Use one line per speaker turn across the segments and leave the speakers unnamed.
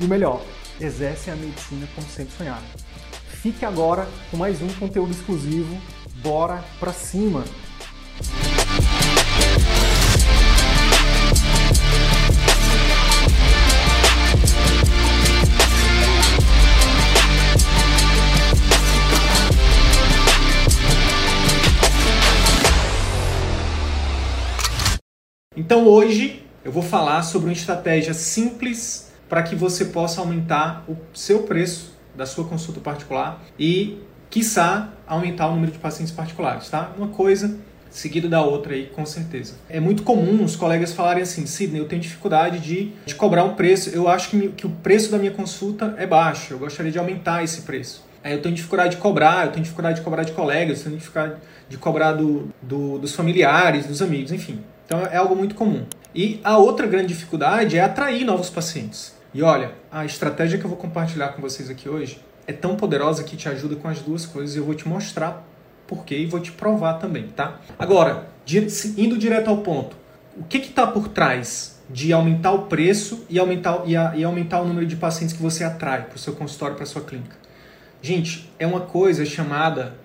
e o melhor, exercem a medicina como sempre sonharam. Fique agora com mais um conteúdo exclusivo. Bora pra cima! Então hoje eu vou falar sobre uma estratégia simples para que você possa aumentar o seu preço da sua consulta particular e, quiçá, aumentar o número de pacientes particulares, tá? Uma coisa seguida da outra aí, com certeza. É muito comum os colegas falarem assim, Sidney, eu tenho dificuldade de, de cobrar um preço, eu acho que, que o preço da minha consulta é baixo, eu gostaria de aumentar esse preço. É, eu tenho dificuldade de cobrar, eu tenho dificuldade de cobrar de colegas, eu tenho dificuldade de cobrar do, do, dos familiares, dos amigos, enfim. Então é algo muito comum. E a outra grande dificuldade é atrair novos pacientes. E olha, a estratégia que eu vou compartilhar com vocês aqui hoje é tão poderosa que te ajuda com as duas coisas e eu vou te mostrar por quê e vou te provar também, tá? Agora, indo direto ao ponto, o que está por trás de aumentar o preço e aumentar, e, a, e aumentar o número de pacientes que você atrai para o seu consultório, para a sua clínica? Gente, é uma coisa chamada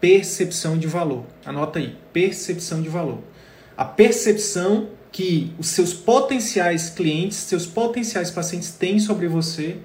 percepção de valor. Anota aí, percepção de valor a percepção que os seus potenciais clientes, seus potenciais pacientes têm sobre você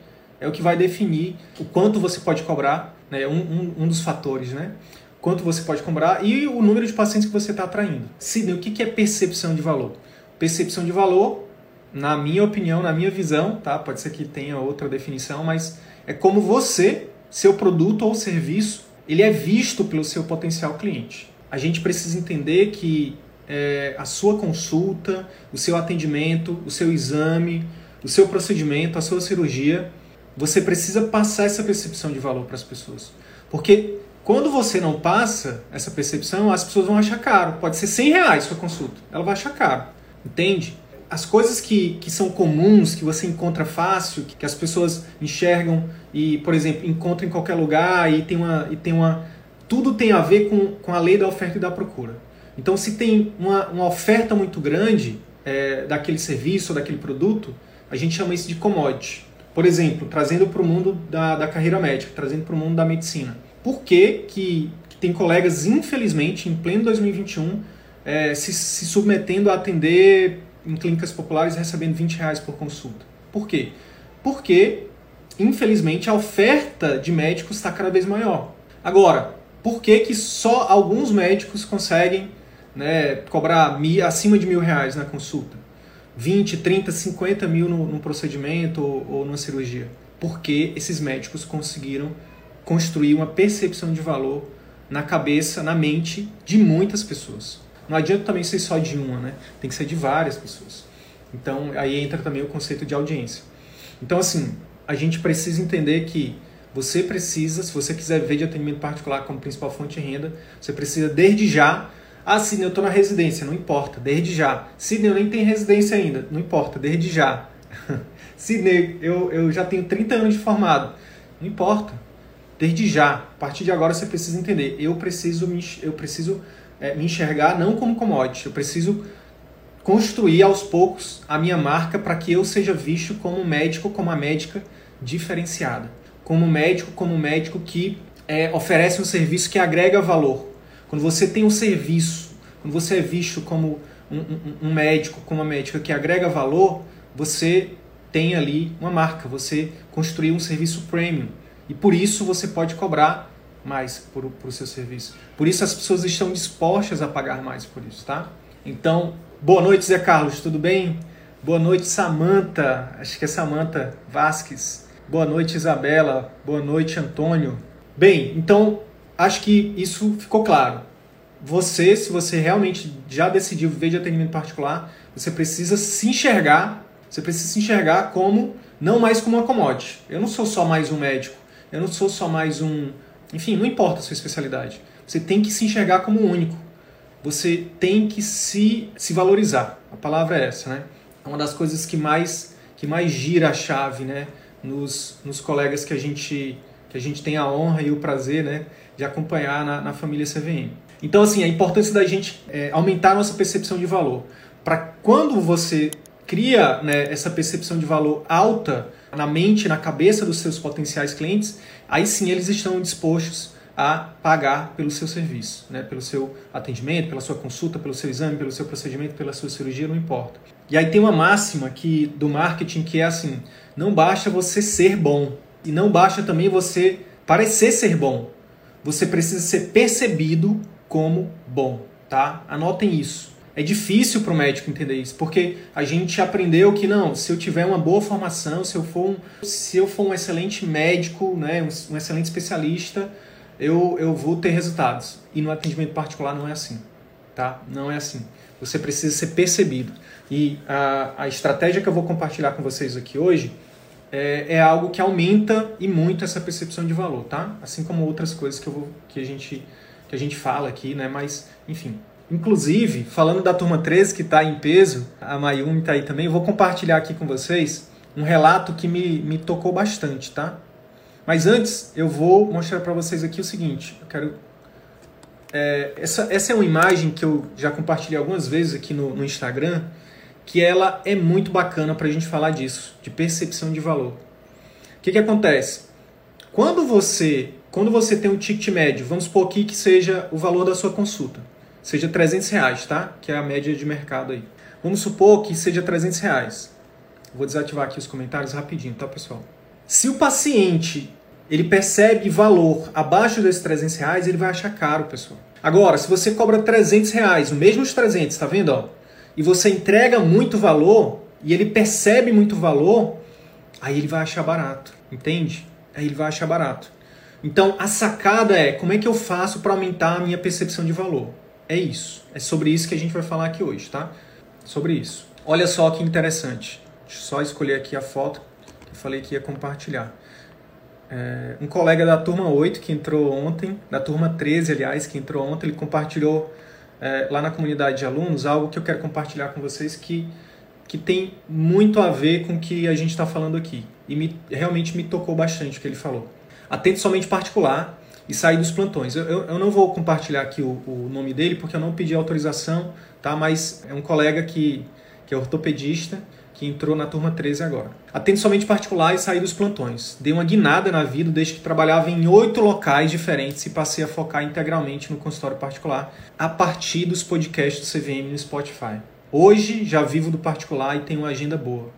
é o que vai definir o quanto você pode cobrar, né? um, um, um dos fatores, né? Quanto você pode cobrar e o número de pacientes que você está atraindo. Sidney, o que é percepção de valor? Percepção de valor, na minha opinião, na minha visão, tá? Pode ser que tenha outra definição, mas é como você, seu produto ou serviço, ele é visto pelo seu potencial cliente. A gente precisa entender que é, a sua consulta, o seu atendimento, o seu exame, o seu procedimento, a sua cirurgia, você precisa passar essa percepção de valor para as pessoas. Porque quando você não passa essa percepção, as pessoas vão achar caro. Pode ser 100 reais sua consulta, ela vai achar caro. Entende? As coisas que, que são comuns, que você encontra fácil, que as pessoas enxergam e, por exemplo, encontram em qualquer lugar e tem uma. E tem uma tudo tem a ver com, com a lei da oferta e da procura. Então, se tem uma, uma oferta muito grande é, daquele serviço ou daquele produto, a gente chama isso de commodity. Por exemplo, trazendo para o mundo da, da carreira médica, trazendo para o mundo da medicina. Por que, que, que, tem colegas, infelizmente, em pleno 2021, é, se, se submetendo a atender em clínicas populares recebendo 20 reais por consulta? Por quê? Porque, infelizmente, a oferta de médicos está cada vez maior. Agora, por que, que só alguns médicos conseguem né, cobrar mil, acima de mil reais na consulta, 20, 30, 50 mil no, num procedimento ou, ou numa cirurgia. Porque esses médicos conseguiram construir uma percepção de valor na cabeça, na mente de muitas pessoas. Não adianta também ser só de uma, né? Tem que ser de várias pessoas. Então aí entra também o conceito de audiência. Então assim, a gente precisa entender que você precisa, se você quiser ver de atendimento particular como principal fonte de renda, você precisa desde já ah, Sidney, eu estou na residência. Não importa, desde já. Sidney, eu nem tenho residência ainda. Não importa, desde já. Sidney, eu, eu já tenho 30 anos de formado. Não importa, desde já. A partir de agora você precisa entender. Eu preciso me, eu preciso, é, me enxergar não como commodity. Eu preciso construir aos poucos a minha marca para que eu seja visto como médico, como a médica diferenciada. Como médico, como médico que é, oferece um serviço que agrega valor quando você tem um serviço, quando você é visto como um, um, um médico, como uma médica que agrega valor, você tem ali uma marca, você construiu um serviço premium. E por isso você pode cobrar mais por, por seu serviço. Por isso as pessoas estão dispostas a pagar mais por isso, tá? Então, boa noite, Zé Carlos, tudo bem? Boa noite, Samanta. Acho que é Samanta Vasques. Boa noite, Isabela. Boa noite, Antônio. Bem, então acho que isso ficou claro. Você, se você realmente já decidiu viver de atendimento particular, você precisa se enxergar, você precisa se enxergar como não mais como uma commodity. Eu não sou só mais um médico, eu não sou só mais um. Enfim, não importa a sua especialidade. Você tem que se enxergar como único. Você tem que se, se valorizar. A palavra é essa, né? É uma das coisas que mais, que mais gira a chave, né? Nos, nos colegas que a gente que a gente tem a honra e o prazer, né? De acompanhar na, na família CVM. Então, assim, a importância da gente é, aumentar a nossa percepção de valor. Para quando você cria né, essa percepção de valor alta na mente, na cabeça dos seus potenciais clientes, aí sim eles estão dispostos a pagar pelo seu serviço, né, pelo seu atendimento, pela sua consulta, pelo seu exame, pelo seu procedimento, pela sua cirurgia, não importa. E aí tem uma máxima que do marketing que é assim: não basta você ser bom e não basta também você parecer ser bom. Você precisa ser percebido como bom, tá? Anotem isso. É difícil para o médico entender isso, porque a gente aprendeu que não, se eu tiver uma boa formação, se eu for um, se eu for um excelente médico, né, um, um excelente especialista, eu, eu vou ter resultados. E no atendimento particular não é assim, tá? Não é assim. Você precisa ser percebido. E a, a estratégia que eu vou compartilhar com vocês aqui hoje é, é algo que aumenta e muito essa percepção de valor, tá? Assim como outras coisas que, eu vou, que, a, gente, que a gente fala aqui, né? Mas, enfim, Inclusive, falando da turma 13 que está em peso, a Mayumi está aí também, eu vou compartilhar aqui com vocês um relato que me, me tocou bastante, tá? Mas antes, eu vou mostrar para vocês aqui o seguinte. Eu quero. É, essa, essa é uma imagem que eu já compartilhei algumas vezes aqui no, no Instagram, que ela é muito bacana para a gente falar disso, de percepção de valor. O que, que acontece? Quando você, quando você tem um ticket médio, vamos supor aqui que seja o valor da sua consulta seja 300 reais, tá? Que é a média de mercado aí. Vamos supor que seja 300 reais. Vou desativar aqui os comentários rapidinho, tá, pessoal? Se o paciente ele percebe valor abaixo desses 300 reais, ele vai achar caro, pessoal. Agora, se você cobra 300 reais, o mesmo os 300, tá vendo? Ó? E você entrega muito valor, e ele percebe muito valor, aí ele vai achar barato, entende? Aí ele vai achar barato. Então, a sacada é como é que eu faço para aumentar a minha percepção de valor? É isso. É sobre isso que a gente vai falar aqui hoje, tá? Sobre isso. Olha só que interessante. Deixa eu só escolher aqui a foto que eu falei que ia compartilhar. É, um colega da turma 8 que entrou ontem, da turma 13, aliás, que entrou ontem, ele compartilhou é, lá na comunidade de alunos algo que eu quero compartilhar com vocês que, que tem muito a ver com o que a gente está falando aqui. E me, realmente me tocou bastante o que ele falou. Atento somente particular e sair dos plantões. Eu, eu, eu não vou compartilhar aqui o, o, nome dele porque eu não pedi autorização, tá? mas é um colega que, que é ortopedista que entrou na turma 13 agora. Atende somente particular e sair dos plantões. Dei uma guinada na vida desde que trabalhava em oito locais diferentes e passei a focar integralmente no consultório particular a partir dos podcasts do CVM no Spotify. Hoje já vivo do particular e tenho uma agenda boa.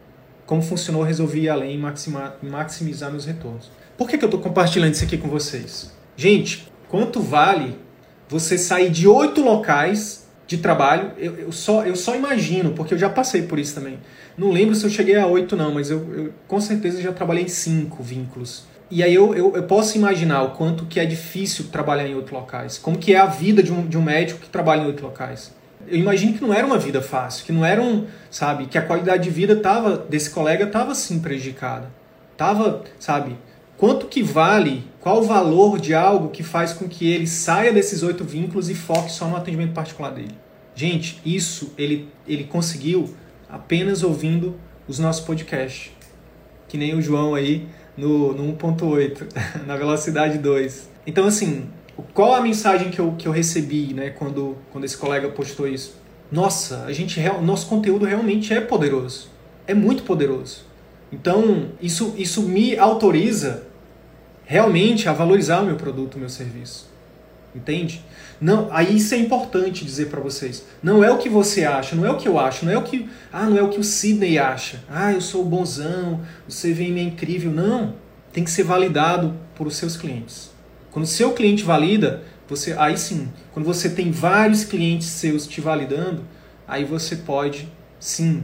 Como funcionou, resolvi ir além e maximizar meus retornos. Por que, que eu estou compartilhando isso aqui com vocês? Gente, quanto vale você sair de oito locais de trabalho? Eu, eu, só, eu só imagino, porque eu já passei por isso também. Não lembro se eu cheguei a oito, não, mas eu, eu com certeza já trabalhei em cinco vínculos. E aí eu, eu, eu, posso imaginar o quanto que é difícil trabalhar em oito locais. Como que é a vida de um, de um médico que trabalha em oito locais. Eu imagino que não era uma vida fácil, que não era um, sabe, que a qualidade de vida tava, desse colega estava sim prejudicada. Tava, sabe, Quanto que vale, qual o valor de algo que faz com que ele saia desses oito vínculos e foque só no atendimento particular dele? Gente, isso ele, ele conseguiu apenas ouvindo os nossos podcasts. Que nem o João aí no, no 1.8, na velocidade 2. Então, assim, qual a mensagem que eu, que eu recebi né, quando, quando esse colega postou isso? Nossa, a gente, nosso conteúdo realmente é poderoso. É muito poderoso. Então, isso, isso me autoriza realmente a valorizar o meu produto, o meu serviço. Entende? Não, aí isso é importante dizer para vocês. Não é o que você acha, não é o que eu acho, não é o que, ah, não é o que o Sidney acha. Ah, eu sou bonzão, o CVM é incrível. Não, tem que ser validado por os seus clientes. Quando o seu cliente valida, você aí sim, quando você tem vários clientes seus te validando, aí você pode sim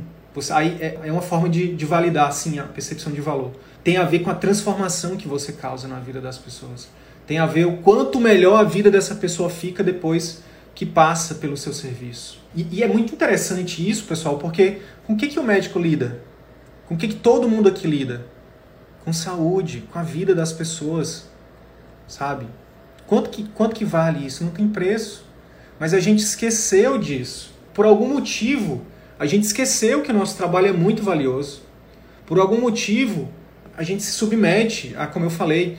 aí é, é uma forma de, de validar sim, a percepção de valor. Tem a ver com a transformação que você causa na vida das pessoas. Tem a ver o quanto melhor a vida dessa pessoa fica depois que passa pelo seu serviço. E, e é muito interessante isso, pessoal, porque com o que, que o médico lida? Com o que, que todo mundo aqui lida? Com saúde, com a vida das pessoas, sabe? Quanto que, quanto que vale isso? Não tem preço. Mas a gente esqueceu disso. Por algum motivo, a gente esqueceu que o nosso trabalho é muito valioso. Por algum motivo, a gente se submete a, como eu falei,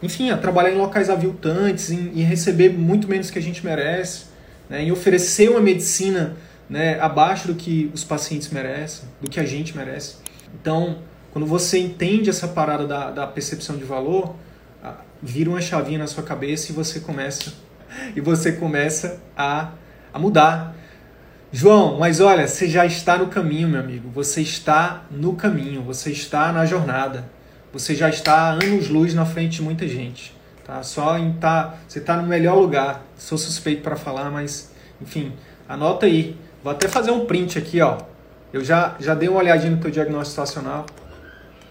enfim, a trabalhar em locais aviltantes, em, em receber muito menos que a gente merece, né, em oferecer uma medicina né, abaixo do que os pacientes merecem, do que a gente merece. Então, quando você entende essa parada da, da percepção de valor, vira uma chavinha na sua cabeça e você começa e você começa a, a mudar. João, mas olha, você já está no caminho, meu amigo. Você está no caminho, você está na jornada. Você já está anos-luz na frente de muita gente. Tá? Só em tá, você está no melhor lugar. Sou suspeito para falar, mas enfim, anota aí. Vou até fazer um print aqui, ó. Eu já, já dei uma olhadinha no teu diagnóstico situacional.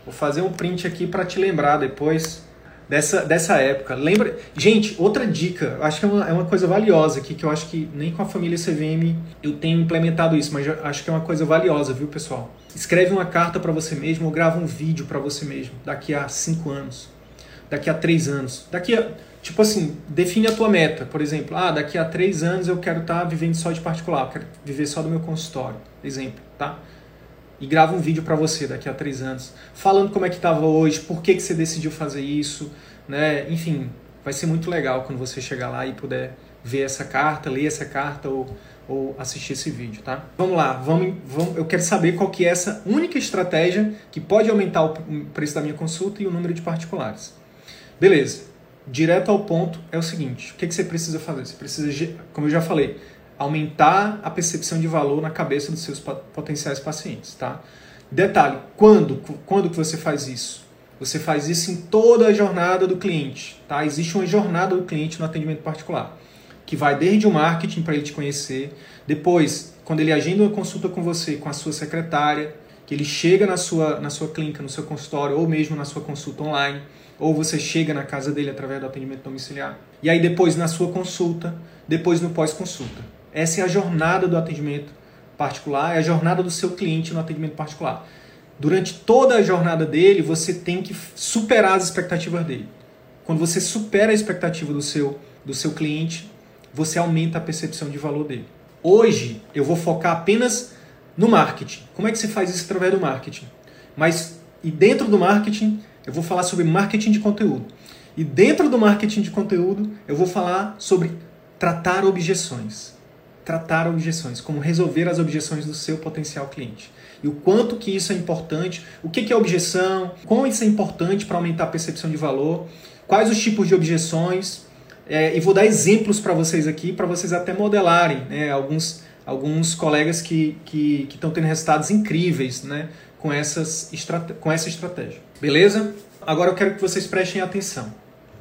Vou fazer um print aqui para te lembrar depois dessa, dessa época. Lembra? Gente, outra dica, acho que é uma, é uma coisa valiosa aqui, que eu acho que nem com a família CVM eu tenho implementado isso, mas acho que é uma coisa valiosa, viu, pessoal? Escreve uma carta para você mesmo ou grava um vídeo para você mesmo daqui a cinco anos, daqui a três anos, daqui a. Tipo assim, define a tua meta. Por exemplo, ah, daqui a três anos eu quero estar tá vivendo só de particular, eu quero viver só do meu consultório. Exemplo, tá? E grava um vídeo para você daqui a três anos, falando como é que estava hoje, por que, que você decidiu fazer isso, né? Enfim, vai ser muito legal quando você chegar lá e puder ver essa carta, ler essa carta ou, ou assistir esse vídeo, tá? Vamos lá, vamos, vamos, eu quero saber qual que é essa única estratégia que pode aumentar o preço da minha consulta e o número de particulares. Beleza, direto ao ponto é o seguinte, o que, que você precisa fazer? Você precisa, como eu já falei, aumentar a percepção de valor na cabeça dos seus potenciais pacientes, tá? Detalhe, quando, quando que você faz isso? Você faz isso em toda a jornada do cliente, tá? Existe uma jornada do cliente no atendimento particular, que vai desde o marketing para ele te conhecer, depois, quando ele agenda uma consulta com você, com a sua secretária, que ele chega na sua, na sua clínica, no seu consultório, ou mesmo na sua consulta online, ou você chega na casa dele através do atendimento domiciliar. E aí depois na sua consulta, depois no pós-consulta. Essa é a jornada do atendimento particular, é a jornada do seu cliente no atendimento particular. Durante toda a jornada dele, você tem que superar as expectativas dele. Quando você supera a expectativa do seu, do seu cliente, você aumenta a percepção de valor dele. Hoje, eu vou focar apenas no marketing. Como é que você faz isso através do marketing? Mas, e dentro do marketing, eu vou falar sobre marketing de conteúdo. E dentro do marketing de conteúdo, eu vou falar sobre tratar objeções tratar objeções, como resolver as objeções do seu potencial cliente. E o quanto que isso é importante, o que é objeção, como isso é importante para aumentar a percepção de valor, quais os tipos de objeções, é, e vou dar exemplos para vocês aqui, para vocês até modelarem né, alguns, alguns colegas que estão que, que tendo resultados incríveis né, com, essas, com essa estratégia. Beleza? Agora eu quero que vocês prestem atenção.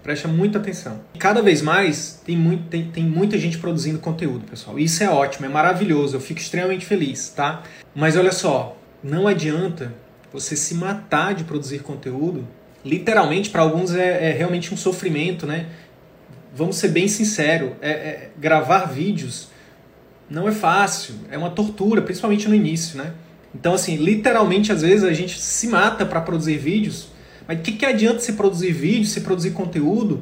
Presta muita atenção. Cada vez mais tem, muito, tem, tem muita gente produzindo conteúdo, pessoal. Isso é ótimo, é maravilhoso, eu fico extremamente feliz, tá? Mas olha só, não adianta você se matar de produzir conteúdo. Literalmente, para alguns é, é, realmente um sofrimento, né? Vamos ser bem sinceros, é, é, gravar vídeos não é fácil, é uma tortura, principalmente no início, né? Então, assim, literalmente, às vezes a gente se mata para produzir vídeos mas o que, que adianta se produzir vídeo, se produzir conteúdo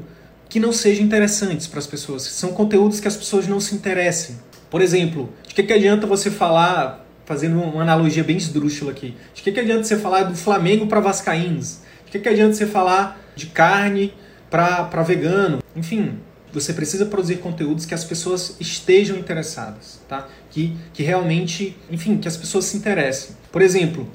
que não seja interessantes para as pessoas? São conteúdos que as pessoas não se interessem. Por exemplo, de que, que adianta você falar, fazendo uma analogia bem esdrúxula aqui, de que, que adianta você falar do Flamengo para Vascaínos? De que, que adianta você falar de carne para vegano? Enfim, você precisa produzir conteúdos que as pessoas estejam interessadas, tá? Que, que realmente, enfim, que as pessoas se interessem. Por exemplo,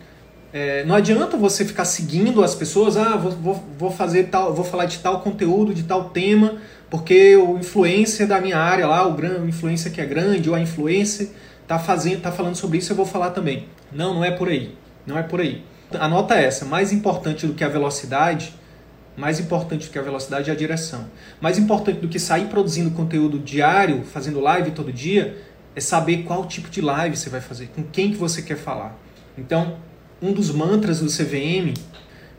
é, não adianta você ficar seguindo as pessoas, ah, vou, vou, fazer tal, vou falar de tal conteúdo, de tal tema, porque o influencer da minha área lá, o, gran, o influencer que é grande, ou a influencer, tá fazendo, tá falando sobre isso, eu vou falar também. Não, não é por aí. Não é por aí. Anota essa, mais importante do que a velocidade, mais importante do que a velocidade é a direção. Mais importante do que sair produzindo conteúdo diário, fazendo live todo dia, é saber qual tipo de live você vai fazer, com quem que você quer falar. Então, um dos mantras do CVM,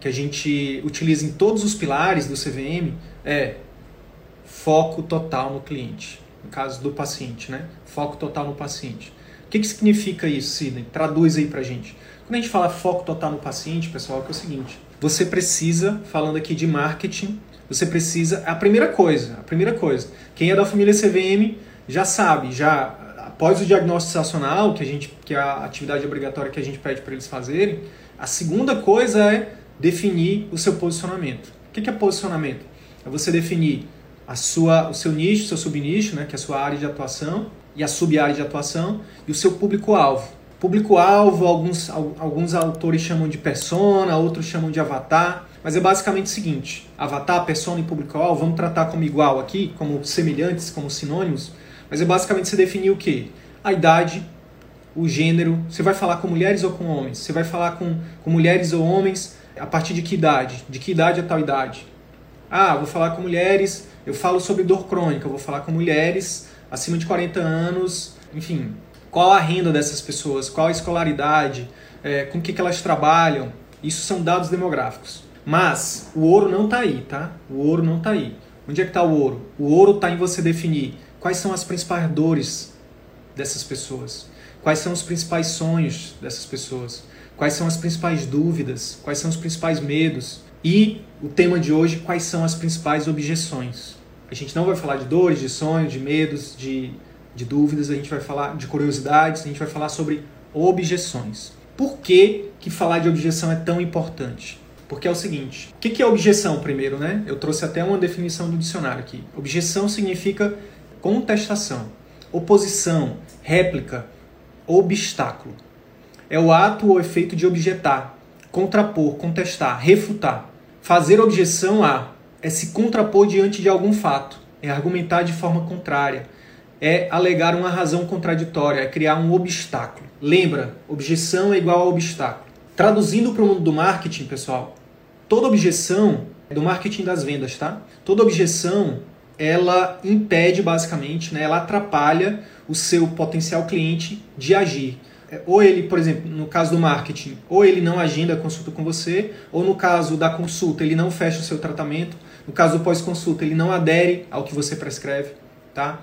que a gente utiliza em todos os pilares do CVM, é foco total no cliente. No caso do paciente, né? Foco total no paciente. que, que significa isso, Sidney? Traduz aí pra gente. Quando a gente fala foco total no paciente, pessoal, é, é o seguinte: você precisa, falando aqui de marketing, você precisa. A primeira coisa, a primeira coisa, quem é da família CVM já sabe, já após o diagnóstico situacional, que, a gente, que é a atividade obrigatória que a gente pede para eles fazerem, a segunda coisa é definir o seu posicionamento. O que é posicionamento? É você definir a sua, o seu nicho, seu subnicho, né, que é a sua área de atuação, e a sub-área de atuação, e o seu público-alvo. Público-alvo, alguns, alguns autores chamam de persona, outros chamam de avatar, mas é basicamente o seguinte: avatar, persona e público-alvo, vamos tratar como igual aqui, como semelhantes, como sinônimos, mas é basicamente você definir o que? A idade, o gênero. Você vai falar com mulheres ou com homens? Você vai falar com, com mulheres ou homens a partir de que idade? De que idade a tal idade? Ah, vou falar com mulheres, eu falo sobre dor crônica, vou falar com mulheres acima de 40 anos, enfim, qual a renda dessas pessoas, qual a escolaridade, é, com o que, que elas trabalham. Isso são dados demográficos. Mas o ouro não está aí, tá? O ouro não está aí. Onde é que está o ouro? O ouro está em você definir quais são as principais dores dessas pessoas, quais são os principais sonhos dessas pessoas, quais são as principais dúvidas, quais são os principais medos e o tema de hoje, quais são as principais objeções. A gente não vai falar de dores, de sonhos, de medos, de de dúvidas, a gente vai falar de curiosidades, a gente vai falar sobre objeções. Por que, que falar de objeção é tão importante? Porque é o seguinte, o que, é objeção primeiro, né? Eu trouxe até uma definição do dicionário aqui. Objeção significa contestação, oposição, réplica, obstáculo. É o ato ou efeito de objetar, contrapor, contestar, refutar. Fazer objeção a é se contrapor diante de algum fato, é argumentar de forma contrária, é alegar uma razão contraditória, é criar um obstáculo. Lembra, objeção é igual a obstáculo. Traduzindo para o mundo do marketing, pessoal, toda objeção é do marketing das vendas, tá? Toda objeção ela impede basicamente, né, ela atrapalha o seu potencial cliente de agir. É, ou ele, por exemplo, no caso do marketing, ou ele não agenda a consulta com você, ou no caso da consulta, ele não fecha o seu tratamento, no caso do pós-consulta, ele não adere ao que você prescreve, tá?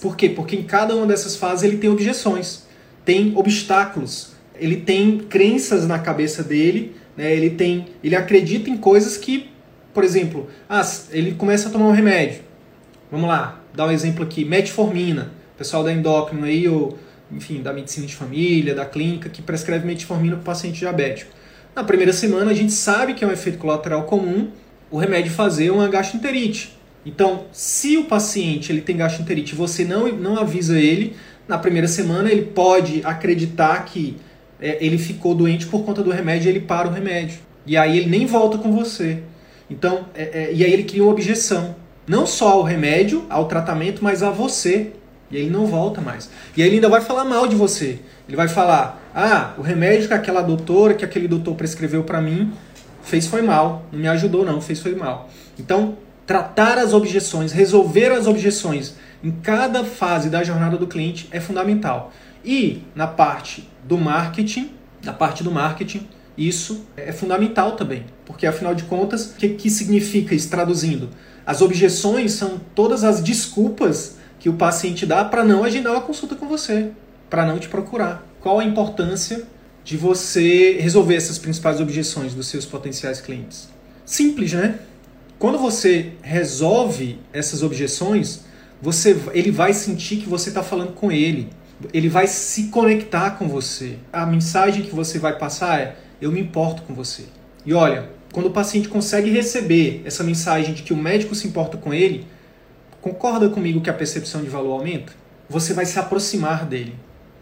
Por quê? Porque em cada uma dessas fases ele tem objeções, tem obstáculos, ele tem crenças na cabeça dele, né? ele tem, ele acredita em coisas que, por exemplo, ah, ele começa a tomar um remédio. Vamos lá, dar um exemplo aqui, metformina. Pessoal da endócrino aí, ou, enfim, da medicina de família, da clínica, que prescreve metformina para paciente diabético. Na primeira semana a gente sabe que é um efeito colateral comum o remédio fazer uma gastroenterite. Então, se o paciente ele tem gastroenterite e você não, não avisa ele, na primeira semana ele pode acreditar que é, ele ficou doente por conta do remédio e ele para o remédio. E aí ele nem volta com você. Então, é, é, e aí ele cria uma objeção. Não só ao remédio, ao tratamento, mas a você. E ele não volta mais. E ele ainda vai falar mal de você. Ele vai falar: ah, o remédio que aquela doutora, que aquele doutor prescreveu para mim, fez foi mal. Não me ajudou, não, fez foi mal. Então, tratar as objeções, resolver as objeções em cada fase da jornada do cliente é fundamental. E na parte do marketing, na parte do marketing, isso é fundamental também, porque afinal de contas, o que, que significa isso traduzindo? As objeções são todas as desculpas que o paciente dá para não agendar uma consulta com você, para não te procurar. Qual a importância de você resolver essas principais objeções dos seus potenciais clientes? Simples, né? Quando você resolve essas objeções, você, ele vai sentir que você está falando com ele. Ele vai se conectar com você. A mensagem que você vai passar é: eu me importo com você. E olha, quando o paciente consegue receber essa mensagem de que o médico se importa com ele, concorda comigo que a percepção de valor aumenta? Você vai se aproximar dele.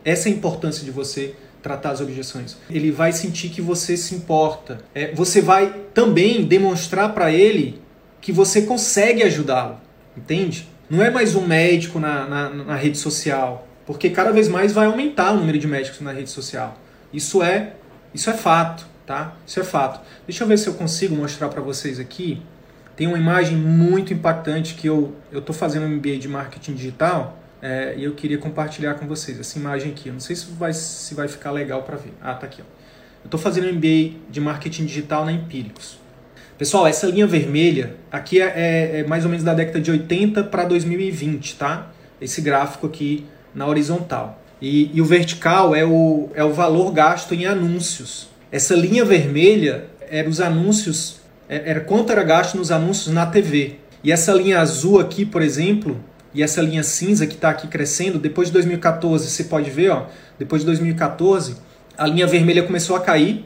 Essa é a importância de você tratar as objeções. Ele vai sentir que você se importa. É, você vai também demonstrar para ele que você consegue ajudá-lo, entende? Não é mais um médico na, na, na, rede social, porque cada vez mais vai aumentar o número de médicos na rede social. Isso é, isso é fato, tá? Isso é fato. Deixa eu ver se eu consigo mostrar para vocês aqui. Tem uma imagem muito impactante que eu eu estou fazendo um MBA de marketing digital é, e eu queria compartilhar com vocês essa imagem aqui. Eu não sei se vai se vai ficar legal para ver. Ah, tá aqui. Ó. Eu estou fazendo um MBA de marketing digital na Empíricos. Pessoal, essa linha vermelha aqui é, é, é mais ou menos da década de 80 para 2020, tá? Esse gráfico aqui na horizontal. E, e o vertical é o, é o valor gasto em anúncios. Essa linha vermelha era os anúncios, é, era quanto era gasto nos anúncios na TV. E essa linha azul aqui, por exemplo, e essa linha cinza que está aqui crescendo, depois de 2014, você pode ver, ó, depois de 2014, a linha vermelha começou a cair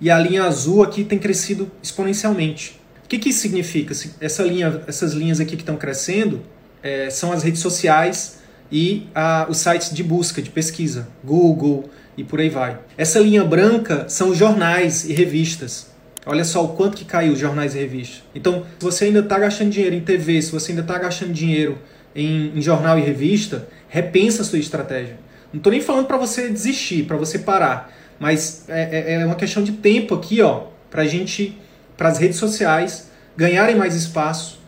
e a linha azul aqui tem crescido exponencialmente. O que, que isso significa? Essa linha, essas linhas aqui que estão crescendo é, são as redes sociais e a, os sites de busca, de pesquisa, Google e por aí vai. Essa linha branca são jornais e revistas. Olha só o quanto que caiu jornais e revistas. Então, se você ainda está gastando dinheiro em TV, se você ainda está gastando dinheiro em, em, jornal e revista, repensa a sua estratégia. Não estou nem falando para você desistir, para você parar, mas é, é, é, uma questão de tempo aqui, ó, para gente, para as redes sociais ganharem mais espaço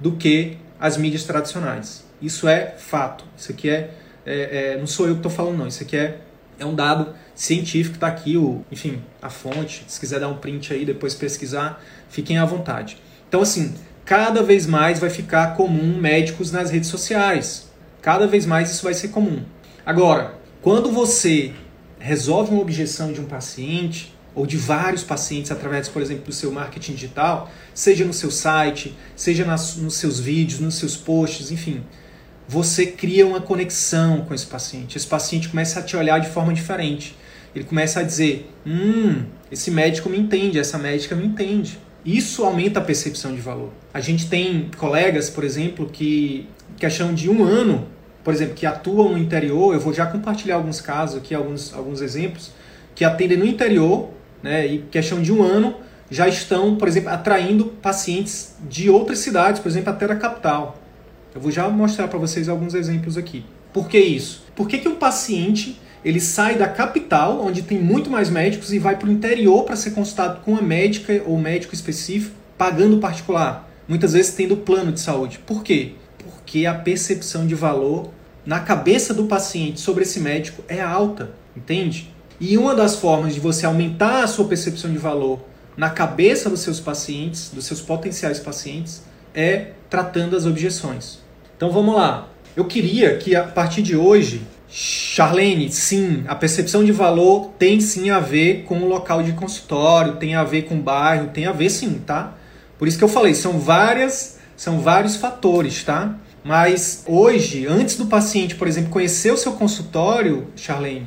do que as mídias tradicionais. Isso é fato. Isso aqui é, é, é não sou eu que estou falando, não. Isso aqui é, é um dado científico, está aqui, o, enfim, a fonte. Se quiser dar um print aí, depois pesquisar, fiquem à vontade. Então, assim, cada vez mais vai ficar comum médicos nas redes sociais. Cada vez mais isso vai ser comum. Agora, quando você resolve uma objeção de um paciente ou de vários pacientes através, por exemplo, do seu marketing digital, seja no seu site, seja nas, nos seus vídeos, nos seus posts, enfim, você cria uma conexão com esse paciente. Esse paciente começa a te olhar de forma diferente. Ele começa a dizer: Hum, esse médico me entende, essa médica me entende. Isso aumenta a percepção de valor. A gente tem colegas, por exemplo, que questão de um ano, por exemplo, que atuam no interior. Eu vou já compartilhar alguns casos aqui, alguns, alguns exemplos, que atendem no interior, né, e questão de um ano já estão, por exemplo, atraindo pacientes de outras cidades, por exemplo, até da capital. Eu vou já mostrar para vocês alguns exemplos aqui. Por que isso? Por que, que um paciente ele sai da capital, onde tem muito mais médicos, e vai para o interior para ser consultado com uma médica ou médico específico, pagando particular? Muitas vezes tendo plano de saúde. Por quê? Porque a percepção de valor na cabeça do paciente sobre esse médico é alta, entende? E uma das formas de você aumentar a sua percepção de valor na cabeça dos seus pacientes, dos seus potenciais pacientes, é tratando as objeções. Então vamos lá. Eu queria que a partir de hoje, Charlene, sim, a percepção de valor tem sim a ver com o local de consultório, tem a ver com o bairro, tem a ver sim, tá? Por isso que eu falei, são várias, são vários fatores, tá? Mas hoje, antes do paciente, por exemplo, conhecer o seu consultório, Charlene,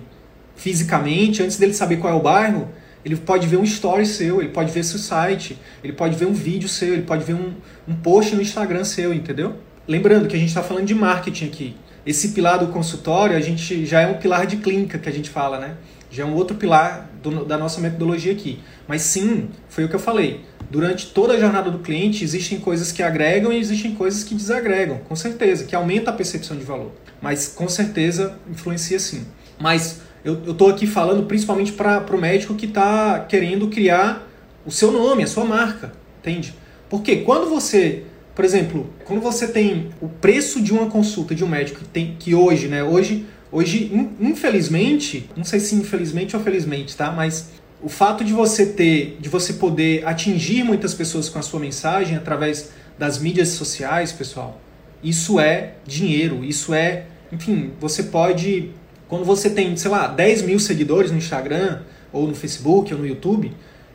fisicamente, antes dele saber qual é o bairro, ele pode ver um story seu, ele pode ver seu site, ele pode ver um vídeo seu, ele pode ver um, um post no Instagram seu, entendeu? Lembrando que a gente está falando de marketing aqui. Esse pilar do consultório, a gente já é um pilar de clínica que a gente fala, né? Já é um outro pilar do, da nossa metodologia aqui. Mas sim, foi o que eu falei. Durante toda a jornada do cliente, existem coisas que agregam e existem coisas que desagregam, com certeza, que aumenta a percepção de valor. Mas com certeza influencia sim. Mas eu estou aqui falando principalmente para o médico que está querendo criar o seu nome, a sua marca, entende? Porque quando você por exemplo, quando você tem o preço de uma consulta de um médico que tem que hoje, né? Hoje, hoje infelizmente, não sei se infelizmente ou felizmente, tá? Mas o fato de você ter, de você poder atingir muitas pessoas com a sua mensagem através das mídias sociais, pessoal, isso é dinheiro, isso é, enfim, você pode, quando você tem, sei lá, 10 mil seguidores no Instagram, ou no Facebook, ou no YouTube,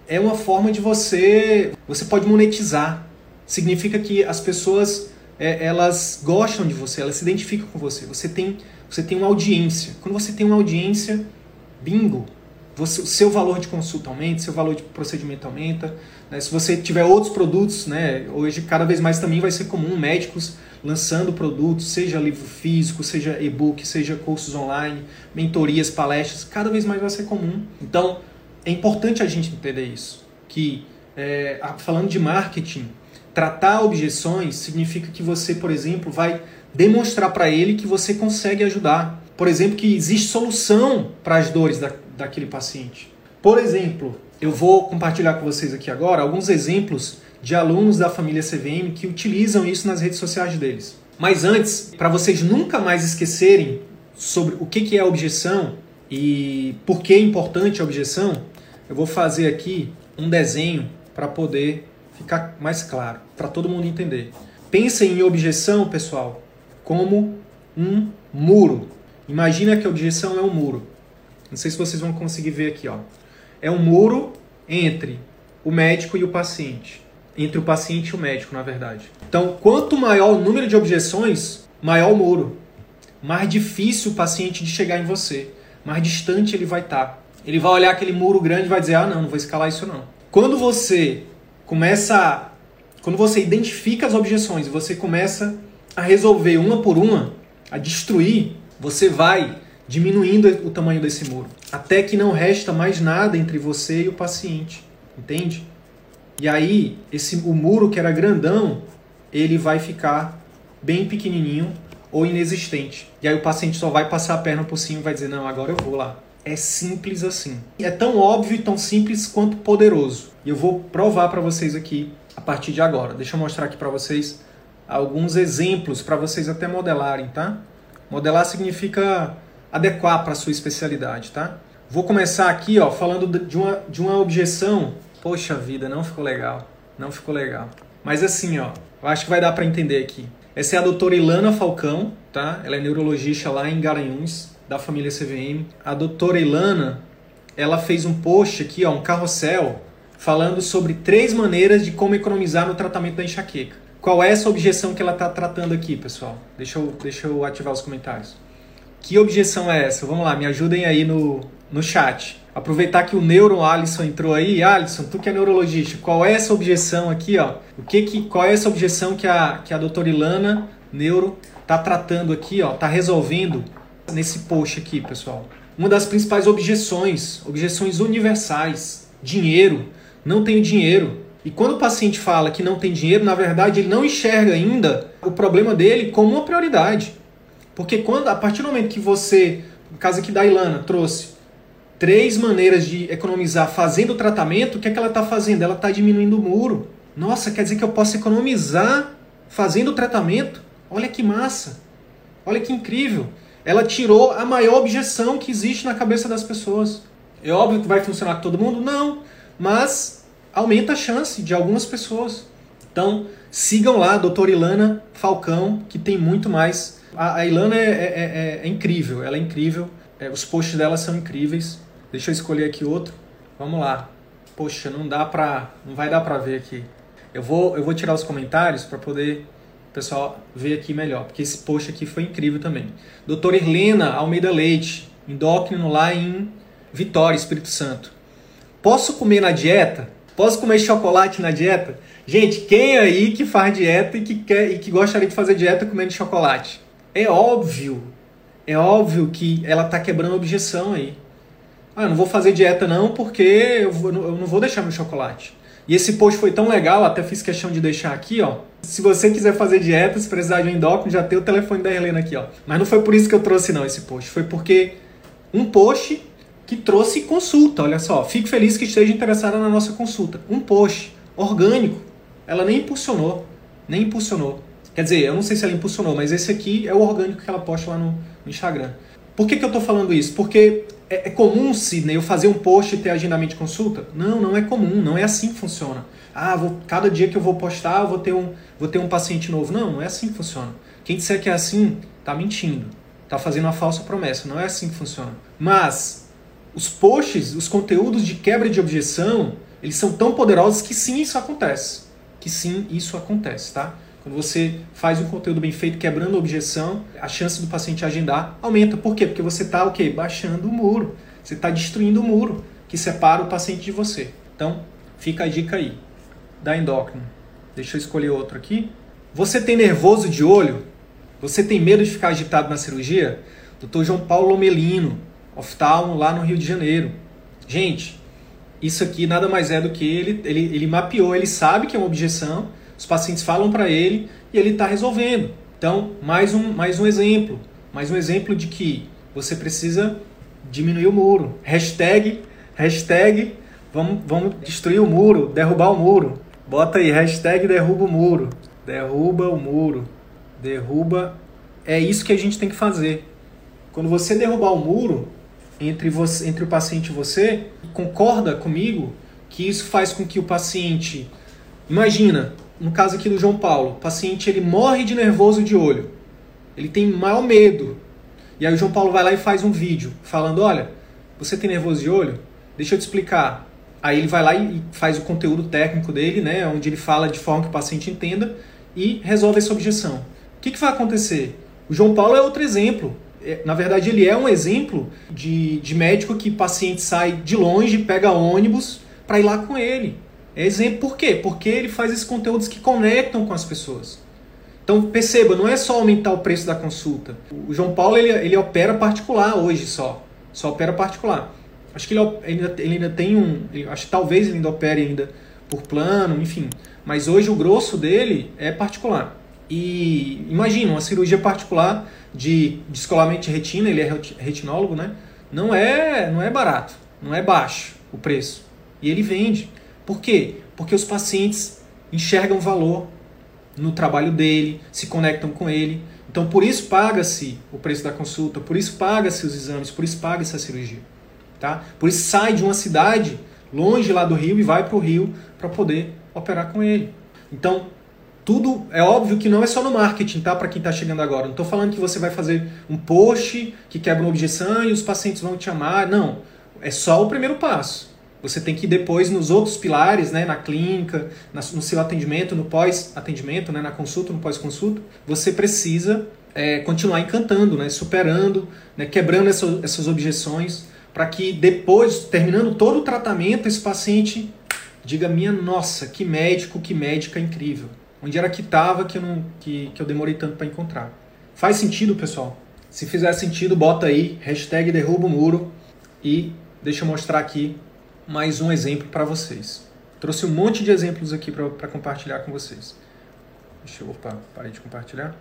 é uma forma de você, você pode monetizar, significa que as pessoas é, elas gostam de você, elas se identificam com você. Você tem, você tem uma audiência. Quando você tem uma audiência, bingo, você, seu valor de consulta aumenta, seu valor de procedimento aumenta. Né? Se você tiver outros produtos, né? hoje cada vez mais também vai ser comum médicos lançando produtos, seja livro físico, seja e-book, seja cursos online, mentorias, palestras, cada vez mais vai ser comum. Então é importante a gente entender isso, que é, falando de marketing, Tratar objeções significa que você, por exemplo, vai demonstrar para ele que você consegue ajudar. Por exemplo, que existe solução para as dores da, daquele paciente. Por exemplo, eu vou compartilhar com vocês aqui agora alguns exemplos de alunos da família CVM que utilizam isso nas redes sociais deles. Mas antes, para vocês nunca mais esquecerem sobre o que é a objeção e por que é importante a objeção, eu vou fazer aqui um desenho para poder ficar mais claro, para todo mundo entender. Pensem em objeção, pessoal, como um muro. Imagina que a objeção é um muro. Não sei se vocês vão conseguir ver aqui, ó. É um muro entre o médico e o paciente. Entre o paciente e o médico, na verdade. Então, quanto maior o número de objeções, maior o muro. Mais difícil o paciente de chegar em você. Mais distante ele vai estar. Tá. Ele vai olhar aquele muro grande e vai dizer: ah, não, não vou escalar isso não. Quando você começa. Quando você identifica as objeções e você começa a resolver uma por uma, a destruir, você vai diminuindo o tamanho desse muro, até que não resta mais nada entre você e o paciente, entende? E aí, esse o muro que era grandão, ele vai ficar bem pequenininho ou inexistente. E aí o paciente só vai passar a perna por cima e vai dizer: "Não, agora eu vou lá". É simples assim. É tão óbvio e tão simples quanto poderoso. E eu vou provar para vocês aqui a partir de agora. Deixa eu mostrar aqui para vocês alguns exemplos para vocês até modelarem, tá? Modelar significa adequar para sua especialidade, tá? Vou começar aqui, ó, falando de uma, de uma objeção. Poxa vida, não ficou legal. Não ficou legal. Mas assim, ó, eu acho que vai dar para entender aqui. Essa é a doutora Ilana Falcão, tá? Ela é neurologista lá em Garanhuns, da família CVM. A doutora Ilana, ela fez um post aqui, ó, um carrossel, falando sobre três maneiras de como economizar no tratamento da enxaqueca. Qual é essa objeção que ela está tratando aqui, pessoal? Deixa eu, deixa eu ativar os comentários. Que objeção é essa? Vamos lá, me ajudem aí no, no chat. Aproveitar que o Neuro Alisson entrou aí. Alisson, tu que é neurologista, qual é essa objeção aqui, ó? O que que, qual é essa objeção que a, que a doutora Ilana, neuro, tá tratando aqui, ó? Tá resolvendo nesse post aqui, pessoal. Uma das principais objeções, objeções universais. Dinheiro. Não tenho dinheiro. E quando o paciente fala que não tem dinheiro, na verdade ele não enxerga ainda o problema dele como uma prioridade. Porque quando, a partir do momento que você, no caso aqui da Ilana, trouxe três maneiras de economizar fazendo o tratamento, o que, é que ela está fazendo? Ela está diminuindo o muro. Nossa, quer dizer que eu posso economizar fazendo o tratamento? Olha que massa! Olha que incrível! Ela tirou a maior objeção que existe na cabeça das pessoas. É óbvio que vai funcionar com todo mundo? Não, mas aumenta a chance de algumas pessoas. Então, sigam lá doutora Ilana Falcão, que tem muito mais a, a Ilana é, é, é, é, incrível, ela é incrível. É, os posts dela são incríveis. Deixa eu escolher aqui outro. Vamos lá. Poxa, não dá pra. Não vai dar pra ver aqui. Eu vou, eu vou tirar os comentários para poder o pessoal ver aqui melhor, porque esse post aqui foi incrível também. Doutora Helena Almeida Leite, endócrino lá em Vitória, Espírito Santo. Posso comer na dieta? Posso comer chocolate na dieta? Gente, quem aí que faz dieta e que, quer, e que gostaria de fazer dieta comendo chocolate? É óbvio, é óbvio que ela está quebrando a objeção aí. Ah, eu não vou fazer dieta não porque eu, vou, eu não vou deixar meu chocolate. E esse post foi tão legal, até fiz questão de deixar aqui, ó. Se você quiser fazer dieta, se precisar de um endócrino, já tem o telefone da Helena aqui, ó. Mas não foi por isso que eu trouxe não esse post, foi porque um post que trouxe consulta, olha só. Fico feliz que esteja interessada na nossa consulta. Um post orgânico. Ela nem impulsionou, nem impulsionou. Quer dizer, eu não sei se ela impulsionou, mas esse aqui é o orgânico que ela posta lá no, no Instagram. Por que, que eu estou falando isso? Porque é, é, comum, Sidney, eu fazer um post e ter agendamento de consulta? Não, não é comum, não é assim que funciona. Ah, vou, cada dia que eu vou postar, eu vou ter, um, vou ter um paciente novo. Não, não é assim que funciona. Quem disser que é assim, está mentindo. Está fazendo uma falsa promessa. Não é assim que funciona. Mas os posts, os conteúdos de quebra de objeção, eles são tão poderosos que sim, isso acontece. Que sim, isso acontece, tá? Quando você faz um conteúdo bem feito, quebrando a objeção, a chance do paciente agendar aumenta. Por quê? Porque você está o quê? Baixando o muro. Você está destruindo o muro que separa o paciente de você. Então, fica a dica aí. Da endócrino. Deixa eu escolher outro aqui. Você tem nervoso de olho? Você tem medo de ficar agitado na cirurgia? Dr. João Paulo Melino, oftalmo lá no Rio de Janeiro. Gente, isso aqui nada mais é do que ele, ele, ele mapeou, ele sabe que é uma objeção, os pacientes falam para ele e ele está resolvendo. Então, mais um, mais um exemplo. Mais um exemplo de que você precisa diminuir o muro. Hashtag, hashtag, vamos, vamos destruir o muro, derrubar o muro. Bota aí, hashtag derruba o muro. Derruba o muro. Derruba. É isso que a gente tem que fazer. Quando você derrubar o muro entre, você, entre o paciente e você, concorda comigo que isso faz com que o paciente. Imagina, no caso aqui do João Paulo, o paciente ele morre de nervoso de olho. Ele tem maior medo. E aí o João Paulo vai lá e faz um vídeo falando: olha, você tem nervoso de olho? Deixa eu te explicar. Aí ele vai lá e faz o conteúdo técnico dele, né, onde ele fala de forma que o paciente entenda e resolve essa objeção. O que, que vai acontecer? O João Paulo é outro exemplo. É, na verdade, ele é um exemplo de, de médico que paciente sai de longe, pega ônibus para ir lá com ele. É exemplo por quê? Porque ele faz esses conteúdos que conectam com as pessoas. Então perceba, não é só aumentar o preço da consulta. O João Paulo ele, ele opera particular hoje só. Só opera particular. Acho que ele ainda, ele ainda tem um. Acho que talvez ele ainda opere ainda por plano, enfim. Mas hoje o grosso dele é particular. E imagina, uma cirurgia particular de descolamento de retina, ele é retinólogo, né? Não é, não é barato, não é baixo o preço. E ele vende. Por quê? Porque os pacientes enxergam valor no trabalho dele, se conectam com ele. Então, por isso paga-se o preço da consulta, por isso paga-se os exames, por isso paga-se a cirurgia. Tá? Por isso sai de uma cidade longe lá do Rio e vai para o Rio para poder operar com ele. Então, tudo é óbvio que não é só no marketing, tá? Para quem está chegando agora. Não estou falando que você vai fazer um post que quebra uma objeção e os pacientes vão te amar. Não. É só o primeiro passo. Você tem que depois nos outros pilares, né, na clínica, no seu atendimento, no pós-atendimento, né, na consulta, no pós-consulta. Você precisa é, continuar encantando, né, superando, né, quebrando essa, essas objeções, para que depois, terminando todo o tratamento, esse paciente diga: minha nossa, que médico, que médica incrível. Onde era que estava que, eu não, que, que eu demorei tanto para encontrar? Faz sentido, pessoal? Se fizer sentido, bota aí, hashtag derruba o muro e deixa eu mostrar aqui mais um exemplo para vocês. Trouxe um monte de exemplos aqui para compartilhar com vocês. Deixa eu, opa, parei de compartilhar.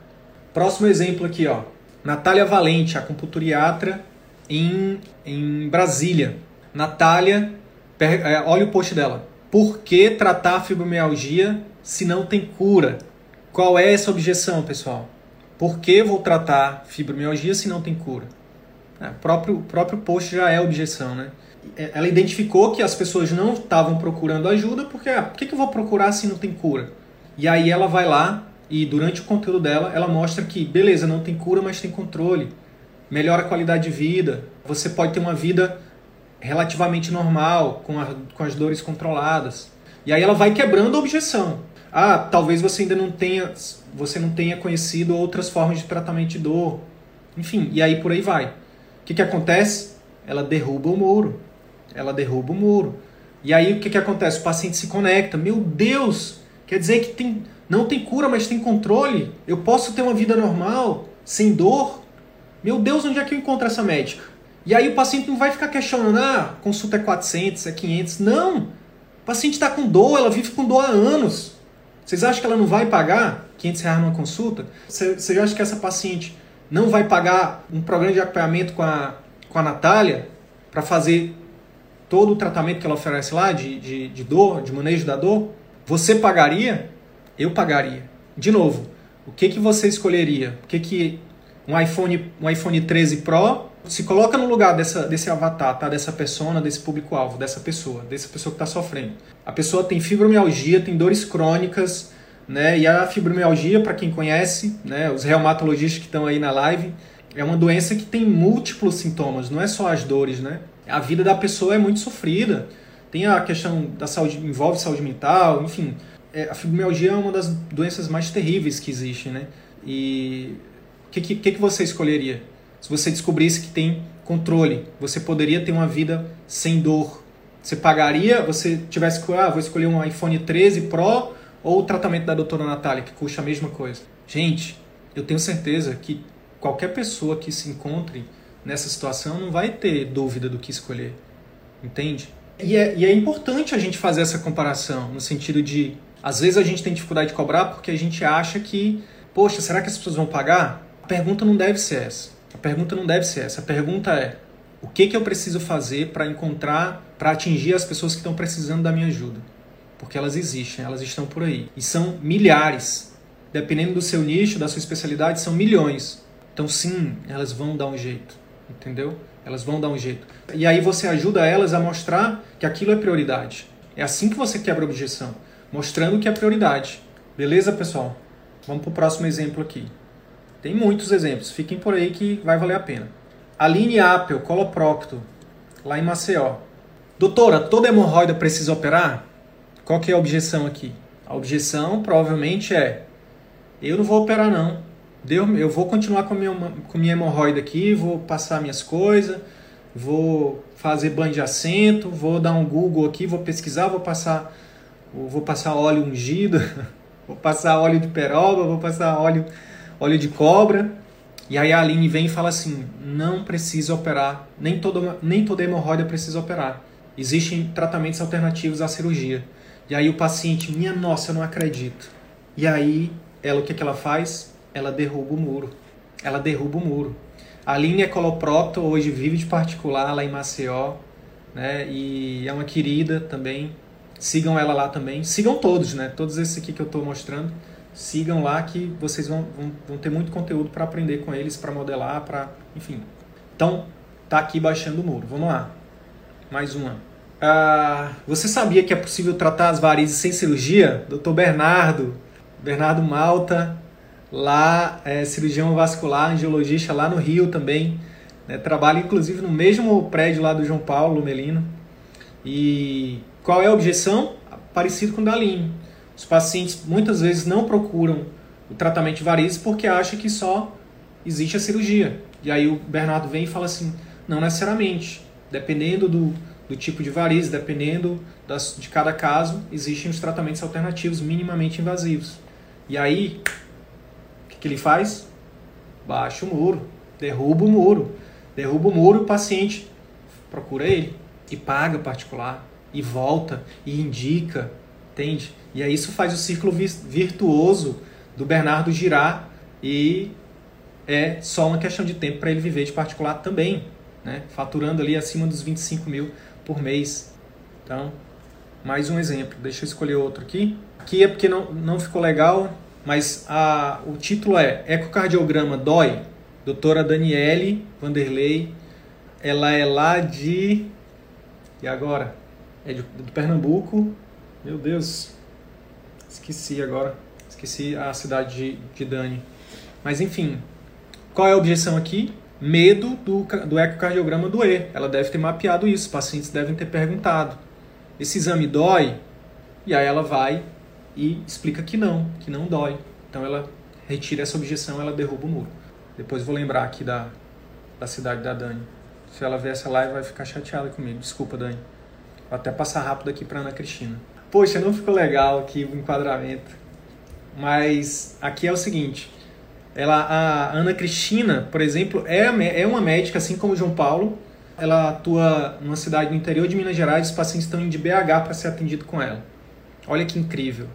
Próximo exemplo aqui, ó. Natália Valente, acupunturiatra em, em Brasília. Natália, é, olha o post dela. Por que tratar fibromialgia se não tem cura? Qual é essa objeção, pessoal? Por que vou tratar fibromialgia se não tem cura? É, o próprio, próprio post já é objeção, né? É, ela identificou que as pessoas não estavam procurando ajuda porque, ah, por que, eu vou procurar se não tem cura? E aí ela vai lá e durante o conteúdo dela, ela mostra que, beleza, não tem cura, mas tem controle. Melhora a qualidade de vida. Você pode ter uma vida relativamente normal, com, a, com as dores controladas. E aí ela vai quebrando a objeção. Ah, talvez você ainda não tenha, você não tenha conhecido outras formas de tratamento de dor. Enfim, e aí por aí vai. O que, que acontece? Ela derruba o muro ela derruba o muro. E aí o que, que acontece? O paciente se conecta. Meu Deus! Quer dizer que tem, não tem cura, mas tem controle? Eu posso ter uma vida normal, sem dor? Meu Deus, onde é que eu encontro essa médica? E aí o paciente não vai ficar questionando, ah, consulta é 400, é 500. Não! O paciente está com dor, ela vive com dor há anos. Vocês acham que ela não vai pagar 500 reais numa consulta? Você acha que essa paciente não vai pagar um programa de acompanhamento com a, com a Natália para fazer todo o tratamento que ela oferece lá de, de, de dor, de manejo da dor, você pagaria? Eu pagaria. De novo, o que, que você escolheria? O que, que um iPhone, um iPhone 13 Pro se coloca no lugar dessa, desse avatar, tá? dessa persona, desse público-alvo, dessa pessoa, dessa pessoa que está sofrendo. A pessoa tem fibromialgia, tem dores crônicas, né? E a fibromialgia, para quem conhece, né? Os reumatologistas que estão aí na live, é uma doença que tem múltiplos sintomas, não é só as dores, né? A vida da pessoa é muito sofrida. Tem a questão da saúde, envolve saúde mental, enfim. É, a fibromialgia é uma das doenças mais terríveis que existem, né? E o que, que, que você escolheria? Se você descobrisse que tem controle, você poderia ter uma vida sem dor. Você pagaria, você tivesse que, ah, vou escolher um iPhone 13 Pro ou o tratamento da doutora Natália, que custa a mesma coisa. Gente, eu tenho certeza que qualquer pessoa que se encontre nessa situação não vai ter dúvida do que escolher. Entende? E é, e é importante a gente fazer essa comparação, no sentido de, às vezes a gente tem dificuldade de cobrar porque a gente acha que, poxa, será que as pessoas vão pagar? A pergunta não deve ser essa. A pergunta não deve ser essa. A pergunta é: o que, que eu preciso fazer para encontrar, para atingir as pessoas que estão precisando da minha ajuda? Porque elas existem, elas estão por aí. E são milhares. Dependendo do seu nicho, da sua especialidade, são milhões. Então, sim, elas vão dar um jeito entendeu? Elas vão dar um jeito. E aí você ajuda elas a mostrar que aquilo é prioridade. É assim que você quebra a objeção, mostrando que é prioridade. Beleza, pessoal? Vamos para o próximo exemplo aqui. Tem muitos exemplos, fiquem por aí que vai valer a pena. Aline Apple, coloprocto, lá em Maceió. Doutora, toda hemorroida precisa operar? Qual que é a objeção aqui? A objeção provavelmente é: eu não vou operar não. Eu vou continuar com minha, com minha hemorroida aqui, vou passar minhas coisas, vou fazer banho de assento, vou dar um Google aqui, vou pesquisar, vou passar, vou passar óleo ungido, vou passar óleo de peroba, vou passar óleo, óleo de cobra. E aí a Aline vem e fala assim: não precisa operar, nem toda, nem toda hemorroida precisa operar. Existem tratamentos alternativos à cirurgia. E aí o paciente, minha nossa, eu não acredito. E aí ela o que, que ela faz? Ela derruba o muro. Ela derruba o muro. A Aline é coloprocto, hoje vive de particular lá em Maceió, né? E é uma querida também. Sigam ela lá também. Sigam todos, né? Todos esses aqui que eu estou mostrando. Sigam lá que vocês vão, vão, vão ter muito conteúdo para aprender com eles, para modelar, para, enfim. Então, tá aqui baixando o muro. Vamos lá. Mais uma. Ah, você sabia que é possível tratar as varizes sem cirurgia? Dr. Bernardo, Bernardo Malta, lá é cirurgião vascular, angiologista lá no Rio também. Né? Trabalha inclusive no mesmo prédio lá do João Paulo Melino. E qual é a objeção? Parecido com o da. Os pacientes muitas vezes não procuram o tratamento de varizes porque acham que só existe a cirurgia. E aí o Bernardo vem e fala assim: não necessariamente. Dependendo do, do tipo de variz, dependendo das, de cada caso, existem os tratamentos alternativos minimamente invasivos. E aí, que ele faz? Baixa o muro, derruba o muro. Derruba o muro, o paciente procura ele e paga particular e volta e indica, entende? E aí isso faz o círculo virtuoso do Bernardo girar e é só uma questão de tempo para ele viver de particular também, né? faturando ali acima dos 25 mil por mês. Então, mais um exemplo. Deixa eu escolher outro aqui. Aqui é porque não, não ficou legal, mas a, o título é Ecocardiograma Dói, doutora Daniele Vanderlei. Ela é lá de. E agora? É de, de Pernambuco. Meu Deus, esqueci agora. Esqueci a cidade de, de Dani. Mas enfim, qual é a objeção aqui? Medo do, do ecocardiograma doer. Ela deve ter mapeado isso, os pacientes devem ter perguntado. Esse exame dói? E aí ela vai e explica que não, que não dói. Então ela retira essa objeção, ela derruba o muro. Depois vou lembrar aqui da, da cidade da Dani. Se ela ver essa live, vai ficar chateada comigo. Desculpa, Dani. Vou até passar rápido aqui para Ana Cristina. Poxa, não ficou legal aqui o enquadramento. Mas aqui é o seguinte. Ela, a Ana Cristina, por exemplo, é, é uma médica, assim como o João Paulo. Ela atua numa cidade do interior de Minas Gerais, os pacientes estão indo de BH para ser atendido com ela. Olha que incrível.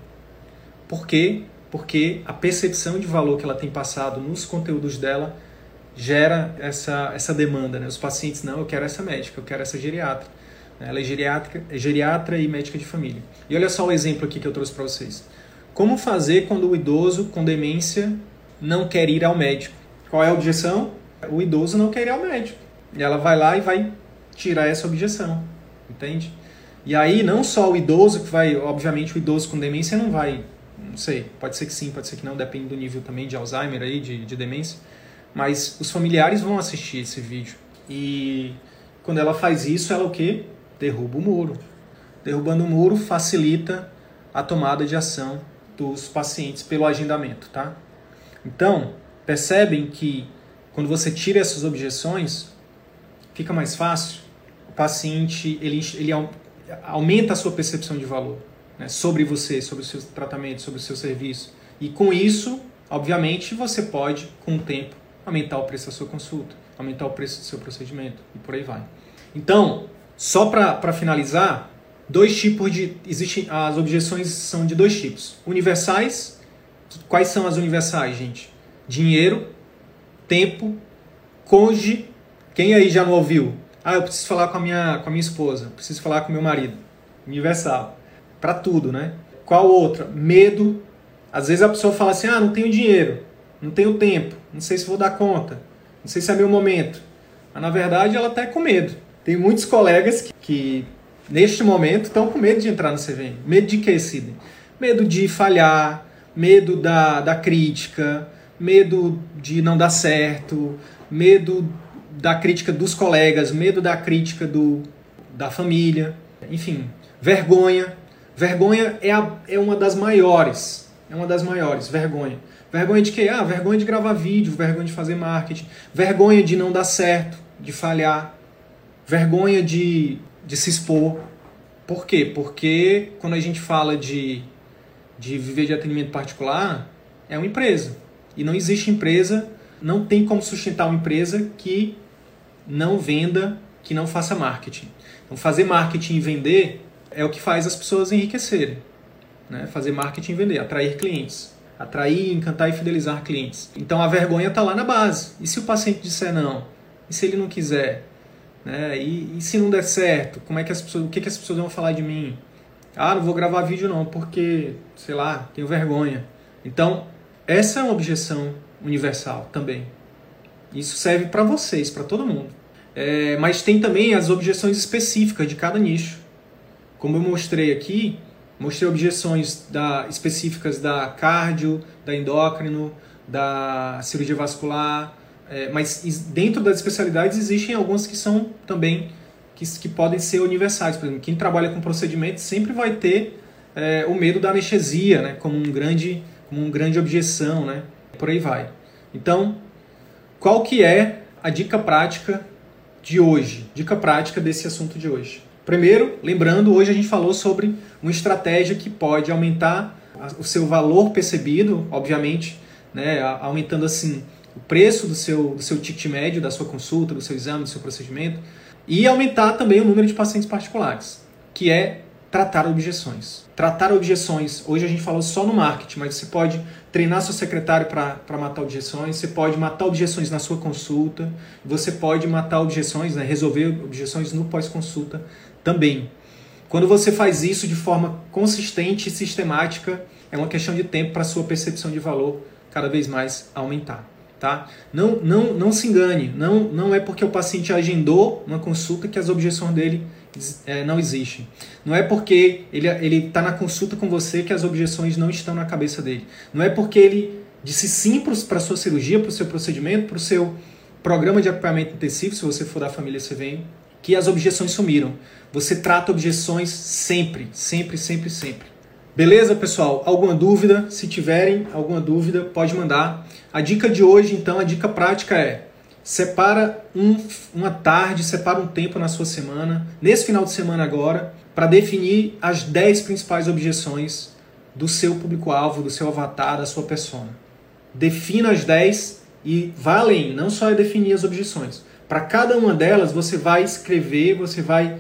Por quê? Porque a percepção de valor que ela tem passado nos conteúdos dela gera essa, essa demanda. Né? Os pacientes, não, eu quero essa médica, eu quero essa geriatra. Ela é geriatra, é geriatra e médica de família. E olha só o exemplo aqui que eu trouxe para vocês. Como fazer quando o idoso com demência não quer ir ao médico? Qual é a objeção? O idoso não quer ir ao médico. E ela vai lá e vai tirar essa objeção. Entende? E aí, não só o idoso que vai, obviamente, o idoso com demência não vai não sei, pode ser que sim, pode ser que não, depende do nível também de Alzheimer aí, de, de demência. Mas os familiares vão assistir esse vídeo. E quando ela faz isso, ela o quê? Derruba o muro. Derrubando o muro facilita a tomada de ação dos pacientes pelo agendamento, tá? Então, percebem que quando você tira essas objeções, fica mais fácil. O paciente ele, ele aumenta a sua percepção de valor né, sobre você, sobre o seu tratamento, sobre o seu serviço. E com isso, obviamente, você pode, com o tempo, aumentar o preço da sua consulta, aumentar o preço do seu procedimento e por aí vai. Então, só para finalizar, dois tipos de. Existem, as objeções são de dois tipos. Universais. Quais são as universais, gente? Dinheiro, tempo, cônjuge. Quem aí já não ouviu? Ah, eu preciso falar com a minha, com a minha esposa, preciso falar com meu marido. Universal para tudo, né? Qual outra? Medo. Às vezes a pessoa fala assim: ah, não tenho dinheiro, não tenho tempo, não sei se vou dar conta, não sei se é meu momento. Mas na verdade ela está com medo. Tem muitos colegas que, que neste momento estão com medo de entrar no CVM. Medo de que, Sidney? Medo de falhar, medo da, da crítica, medo de não dar certo, medo da crítica dos colegas, medo da crítica do, da família, enfim, vergonha. Vergonha é, a, é uma das maiores, é uma das maiores, vergonha. Vergonha de quê? Ah, vergonha de gravar vídeo, vergonha de fazer marketing, vergonha de não dar certo, de falhar, vergonha de, de se expor. Por quê? Porque quando a gente fala de, de viver de atendimento particular, é uma empresa. E não existe empresa, não tem como sustentar uma empresa que não venda, que não faça marketing. Então, fazer marketing e vender é o que faz as pessoas enriquecerem. Né? Fazer marketing vender, atrair clientes. Atrair, encantar e fidelizar clientes. Então, a vergonha está lá na base. E se o paciente disser não? E se ele não quiser? Né? E, e, se não der certo? Como é que as pessoas, o que, que as pessoas vão falar de mim? Ah, não vou gravar vídeo não, porque, sei lá, tenho vergonha. Então, essa é uma objeção universal também. Isso serve para vocês, para todo mundo. É, mas tem também as objeções específicas de cada nicho. Como eu mostrei aqui, mostrei objeções da, específicas da cardio, da endócrino, da cirurgia vascular, é, mas dentro das especialidades existem algumas que são também que, que podem ser universais. Por exemplo, quem trabalha com procedimentos sempre vai ter é, o medo da anestesia, né, como um grande, como um grande objeção, né, por aí vai. Então, qual que é a dica prática de hoje, dica prática desse assunto de hoje. Primeiro, lembrando, hoje a gente falou sobre uma estratégia que pode aumentar o seu valor percebido, obviamente, né, aumentando assim o preço do seu, do seu ticket médio, da sua consulta, do seu exame, do seu procedimento, e aumentar também o número de pacientes particulares, que é tratar objeções. Tratar objeções, hoje a gente falou só no marketing, mas você pode treinar seu secretário para matar objeções, você pode matar objeções na sua consulta, você pode matar objeções, né, resolver objeções no pós-consulta também. Quando você faz isso de forma consistente e sistemática, é uma questão de tempo para a sua percepção de valor cada vez mais aumentar. Tá? Não, não, não se engane, não, não é porque o paciente agendou uma consulta que as objeções dele é, não existem. Não é porque ele está na consulta com você que as objeções não estão na cabeça dele. Não é porque ele disse sim para a sua cirurgia, para o seu procedimento, para o seu programa de acompanhamento intensivo, se você for da família CVM, que as objeções sumiram. Você trata objeções sempre, sempre, sempre, sempre. Beleza, pessoal? Alguma dúvida? Se tiverem alguma dúvida, pode mandar. A dica de hoje, então, a dica prática é separa um, uma tarde, separa um tempo na sua semana, nesse final de semana agora, para definir as 10 principais objeções do seu público-alvo, do seu avatar, da sua persona. Defina as 10 e vá além, não só é definir as objeções. Para cada uma delas, você vai escrever, você vai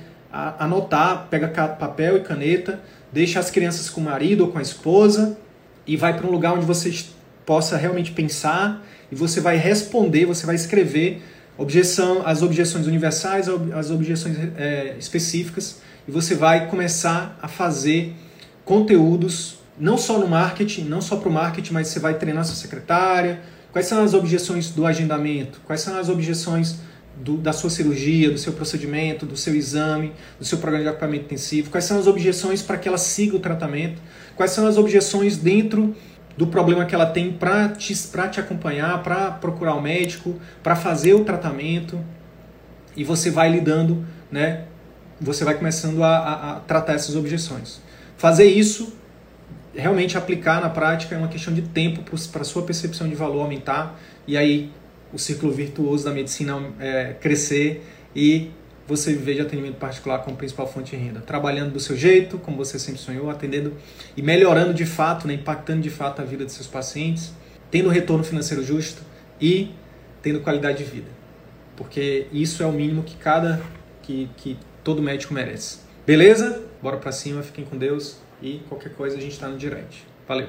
anotar, pega papel e caneta, deixa as crianças com o marido ou com a esposa e vai para um lugar onde você possa realmente pensar e você vai responder, você vai escrever objeção, as objeções universais, as objeções é, específicas, e você vai começar a fazer conteúdos, não só no marketing, não só para o marketing, mas você vai treinar sua secretária. Quais são as objeções do agendamento? Quais são as objeções do, da sua cirurgia, do seu procedimento, do seu exame, do seu programa de acompanhamento intensivo? Quais são as objeções para que ela siga o tratamento? Quais são as objeções dentro do problema que ela tem para te, te acompanhar, para procurar o médico, para fazer o tratamento. E você vai lidando, né? Você vai começando a, a, a tratar essas objeções. Fazer isso, realmente aplicar na prática, é uma questão de tempo para a sua percepção de valor aumentar e aí o círculo virtuoso da medicina é, crescer e você viver de atendimento particular como principal fonte de renda, trabalhando do seu jeito, como você sempre sonhou, atendendo e melhorando de fato, né, impactando de fato a vida de seus pacientes, tendo retorno financeiro justo e tendo qualidade de vida. Porque isso é o mínimo que cada que, que todo médico merece. Beleza? Bora pra cima, fiquem com Deus e qualquer coisa a gente tá no direct. Valeu!